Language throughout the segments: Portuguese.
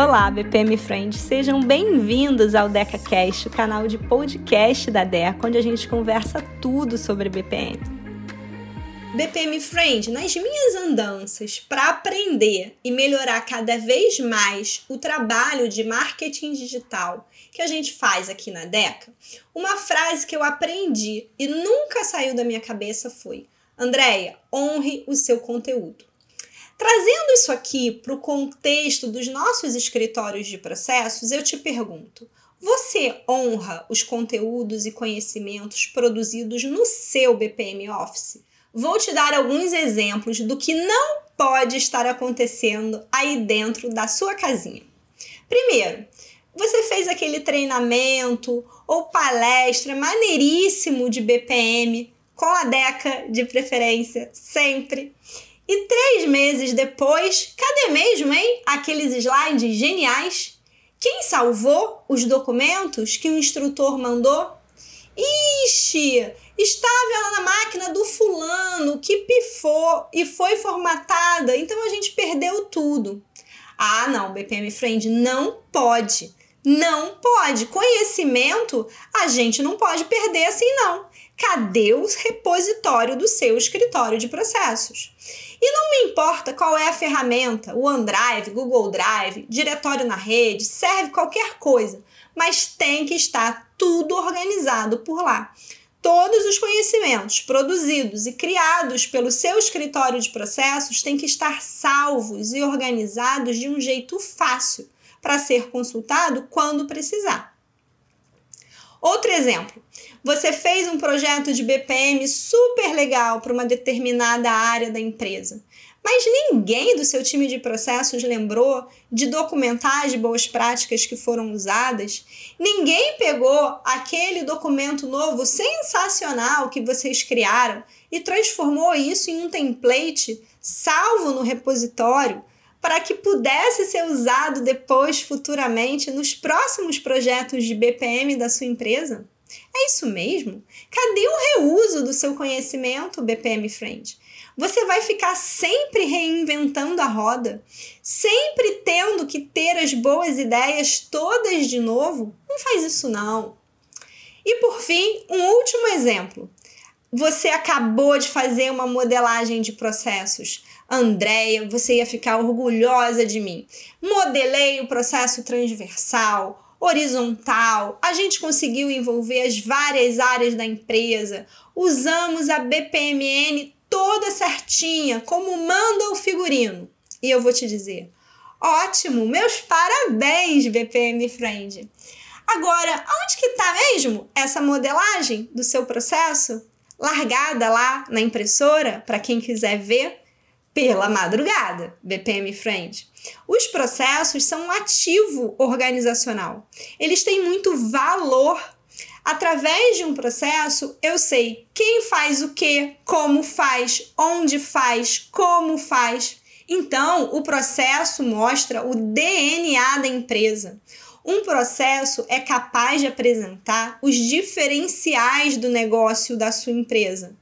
Olá, BPM Friends, sejam bem-vindos ao DecaCast, o canal de podcast da Deca, onde a gente conversa tudo sobre BPM. BPM Friend, nas minhas andanças para aprender e melhorar cada vez mais o trabalho de marketing digital que a gente faz aqui na Deca, uma frase que eu aprendi e nunca saiu da minha cabeça foi: Andréia, honre o seu conteúdo. Trazendo isso aqui para o contexto dos nossos escritórios de processos, eu te pergunto: você honra os conteúdos e conhecimentos produzidos no seu BPM Office? Vou te dar alguns exemplos do que não pode estar acontecendo aí dentro da sua casinha. Primeiro, você fez aquele treinamento ou palestra maneiríssimo de BPM, com a DECA de preferência, sempre. E três meses depois, cadê mesmo, hein? Aqueles slides geniais? Quem salvou os documentos que o instrutor mandou? Ixi, estava lá na máquina do fulano que pifou e foi formatada, então a gente perdeu tudo. Ah, não, BPM Friend, não pode. Não pode. Conhecimento a gente não pode perder assim, não. Cadê o repositório do seu escritório de processos? E não me importa qual é a ferramenta, o OneDrive, Google Drive, diretório na rede, serve qualquer coisa, mas tem que estar tudo organizado por lá. Todos os conhecimentos produzidos e criados pelo seu escritório de processos têm que estar salvos e organizados de um jeito fácil para ser consultado quando precisar. Outro exemplo, você fez um projeto de BPM super legal para uma determinada área da empresa, mas ninguém do seu time de processos lembrou de documentar as boas práticas que foram usadas, ninguém pegou aquele documento novo sensacional que vocês criaram e transformou isso em um template salvo no repositório para que pudesse ser usado depois, futuramente, nos próximos projetos de BPM da sua empresa? É isso mesmo? Cadê o reuso do seu conhecimento, BPM Friend? Você vai ficar sempre reinventando a roda, sempre tendo que ter as boas ideias todas de novo? Não faz isso não. E por fim, um último exemplo. Você acabou de fazer uma modelagem de processos. Andréia, você ia ficar orgulhosa de mim. Modelei o processo transversal, horizontal, a gente conseguiu envolver as várias áreas da empresa, usamos a BPMN toda certinha, como manda o figurino. E eu vou te dizer, ótimo, meus parabéns, BPM Friend. Agora, onde que está mesmo essa modelagem do seu processo? Largada lá na impressora, para quem quiser ver? pela madrugada, BPM Friend. Os processos são um ativo organizacional. Eles têm muito valor. Através de um processo, eu sei quem faz o que, como faz, onde faz, como faz. Então, o processo mostra o DNA da empresa. Um processo é capaz de apresentar os diferenciais do negócio da sua empresa.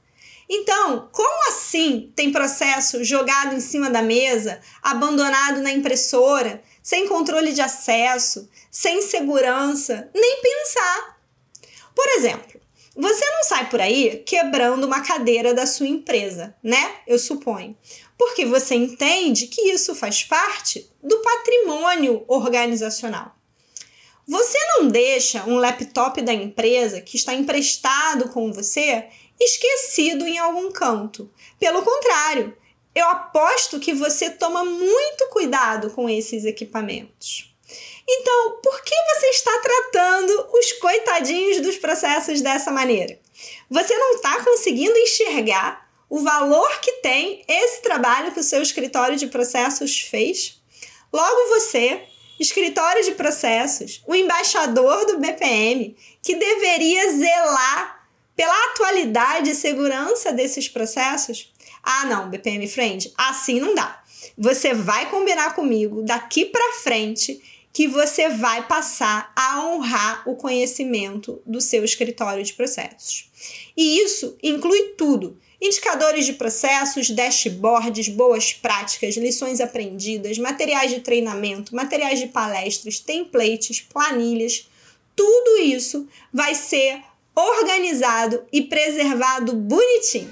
Então, como assim tem processo jogado em cima da mesa, abandonado na impressora, sem controle de acesso, sem segurança, nem pensar? Por exemplo, você não sai por aí quebrando uma cadeira da sua empresa, né? Eu suponho. Porque você entende que isso faz parte do patrimônio organizacional. Você não deixa um laptop da empresa que está emprestado com você esquecido em algum canto. Pelo contrário, eu aposto que você toma muito cuidado com esses equipamentos. Então, por que você está tratando os coitadinhos dos processos dessa maneira? Você não está conseguindo enxergar o valor que tem esse trabalho que o seu escritório de processos fez? Logo você, escritório de processos, o embaixador do BPM, que deveria zelar pela atualidade e segurança desses processos? Ah, não, BPM Friend, assim não dá. Você vai combinar comigo daqui para frente que você vai passar a honrar o conhecimento do seu escritório de processos. E isso inclui tudo, Indicadores de processos, dashboards, boas práticas, lições aprendidas, materiais de treinamento, materiais de palestras, templates, planilhas, tudo isso vai ser organizado e preservado bonitinho.